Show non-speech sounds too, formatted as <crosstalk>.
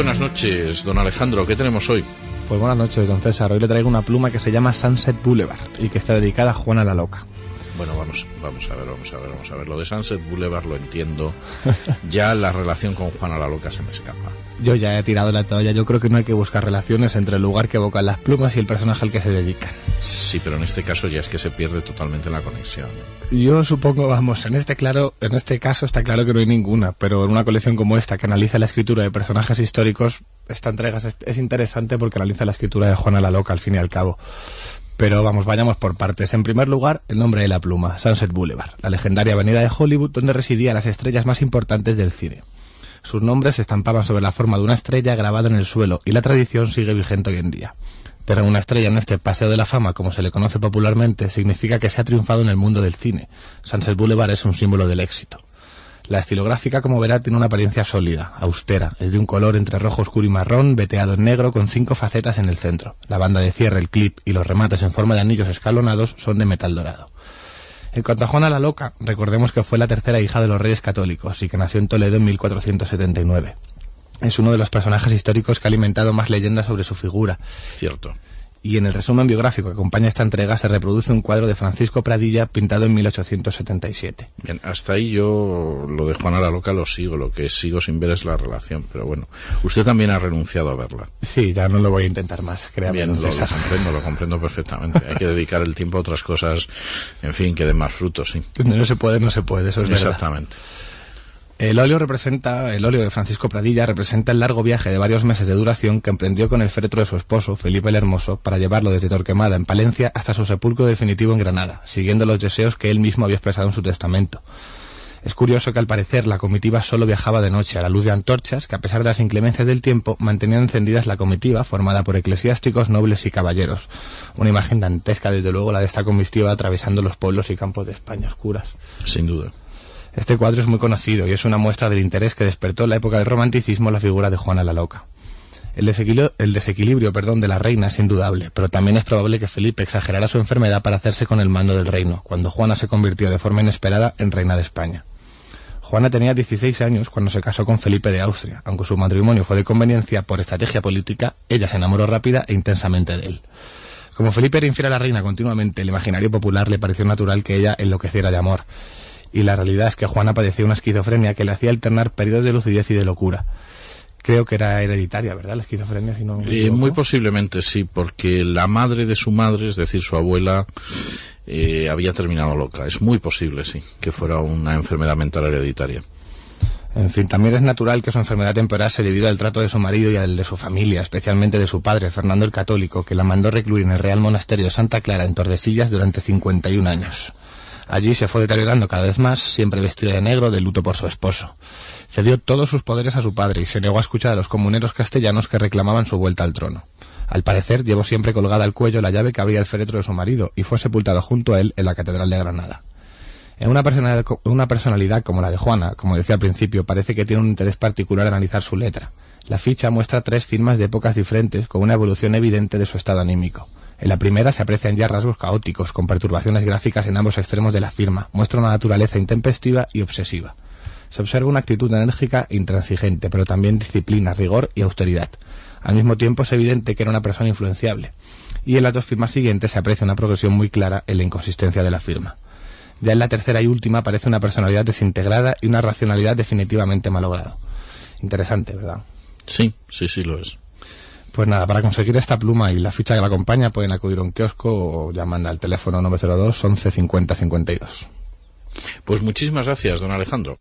buenas noches, don Alejandro. ¿Qué tenemos hoy? Pues buenas noches, don César. Hoy le traigo una pluma que se llama Sunset Boulevard y que está dedicada a Juana la Loca. Bueno, vamos, vamos a ver, vamos a ver, vamos a ver. Lo de Sunset Boulevard lo entiendo. <laughs> Ya la relación con Juana la Loca se me escapa. Yo ya he tirado la toalla. Yo creo que no hay que buscar relaciones entre el lugar que evocan las plumas y el personaje al que se dedican. Sí, pero en este caso ya es que se pierde totalmente la conexión. Yo supongo, vamos, en este claro, en este caso está claro que no hay ninguna, pero en una colección como esta que analiza la escritura de personajes históricos, esta entrega es, es interesante porque analiza la escritura de Juana la Loca al fin y al cabo. Pero vamos, vayamos por partes. En primer lugar, el nombre de la pluma, Sunset Boulevard, la legendaria avenida de Hollywood donde residían las estrellas más importantes del cine. Sus nombres se estampaban sobre la forma de una estrella grabada en el suelo y la tradición sigue vigente hoy en día. Tener una estrella en este Paseo de la Fama, como se le conoce popularmente, significa que se ha triunfado en el mundo del cine. Sunset Boulevard es un símbolo del éxito. La estilográfica, como verá, tiene una apariencia sólida, austera, es de un color entre rojo oscuro y marrón, veteado en negro con cinco facetas en el centro. La banda de cierre, el clip y los remates en forma de anillos escalonados son de metal dorado. En cuanto a Juana la Loca, recordemos que fue la tercera hija de los reyes católicos y que nació en Toledo en 1479. Es uno de los personajes históricos que ha alimentado más leyendas sobre su figura. Cierto y en el resumen biográfico que acompaña esta entrega se reproduce un cuadro de Francisco Pradilla pintado en 1877. Bien, hasta ahí yo lo de Juana la Loca lo sigo, lo que sigo sin ver es la relación, pero bueno, usted también ha renunciado a verla. Sí, ya no lo voy a intentar más, créame. Bien, lo, lo, comprendo, lo comprendo perfectamente. Hay que dedicar el tiempo a otras cosas, en fin, que den más frutos, sí. No se puede, no se puede, eso es Exactamente. Verdad. El óleo representa, el óleo de Francisco Pradilla representa el largo viaje de varios meses de duración que emprendió con el féretro de su esposo, Felipe el Hermoso, para llevarlo desde Torquemada, en Palencia, hasta su sepulcro definitivo en Granada, siguiendo los deseos que él mismo había expresado en su testamento. Es curioso que al parecer la comitiva solo viajaba de noche a la luz de antorchas que a pesar de las inclemencias del tiempo mantenían encendidas la comitiva formada por eclesiásticos, nobles y caballeros. Una imagen dantesca desde luego la de esta comitiva atravesando los pueblos y campos de España oscuras. Sin duda. Este cuadro es muy conocido y es una muestra del interés que despertó en la época del romanticismo la figura de Juana la Loca. El desequilibrio, el desequilibrio perdón, de la reina es indudable, pero también es probable que Felipe exagerara su enfermedad para hacerse con el mando del reino, cuando Juana se convirtió de forma inesperada en reina de España. Juana tenía 16 años cuando se casó con Felipe de Austria. Aunque su matrimonio fue de conveniencia por estrategia política, ella se enamoró rápida e intensamente de él. Como Felipe era infiel a la reina continuamente, el imaginario popular le pareció natural que ella enloqueciera de amor y la realidad es que Juana padecía una esquizofrenia que le hacía alternar periodos de lucidez y de locura. Creo que era hereditaria, ¿verdad? La esquizofrenia, si no eh, Muy posiblemente sí, porque la madre de su madre, es decir, su abuela, eh, había terminado loca. Es muy posible, sí, que fuera una enfermedad mental hereditaria. En fin, también es natural que su enfermedad temperase debido al trato de su marido y al de su familia, especialmente de su padre, Fernando el Católico, que la mandó recluir en el Real Monasterio de Santa Clara en Tordesillas durante 51 años. Allí se fue deteriorando cada vez más, siempre vestida de negro, de luto por su esposo. Cedió todos sus poderes a su padre y se negó a escuchar a los comuneros castellanos que reclamaban su vuelta al trono. Al parecer, llevó siempre colgada al cuello la llave que abría el féretro de su marido y fue sepultado junto a él en la Catedral de Granada. En una personalidad, una personalidad como la de Juana, como decía al principio, parece que tiene un interés particular analizar su letra. La ficha muestra tres firmas de épocas diferentes con una evolución evidente de su estado anímico. En la primera se aprecian ya rasgos caóticos, con perturbaciones gráficas en ambos extremos de la firma. Muestra una naturaleza intempestiva y obsesiva. Se observa una actitud enérgica e intransigente, pero también disciplina, rigor y austeridad. Al mismo tiempo es evidente que era una persona influenciable. Y en las dos firmas siguientes se aprecia una progresión muy clara en la inconsistencia de la firma. Ya en la tercera y última aparece una personalidad desintegrada y una racionalidad definitivamente malograda. Interesante, ¿verdad? Sí, sí, sí lo es. Pues nada, para conseguir esta pluma y la ficha que la acompaña pueden acudir a un kiosco o llaman al teléfono 902 11 50 52. Pues muchísimas gracias, don Alejandro.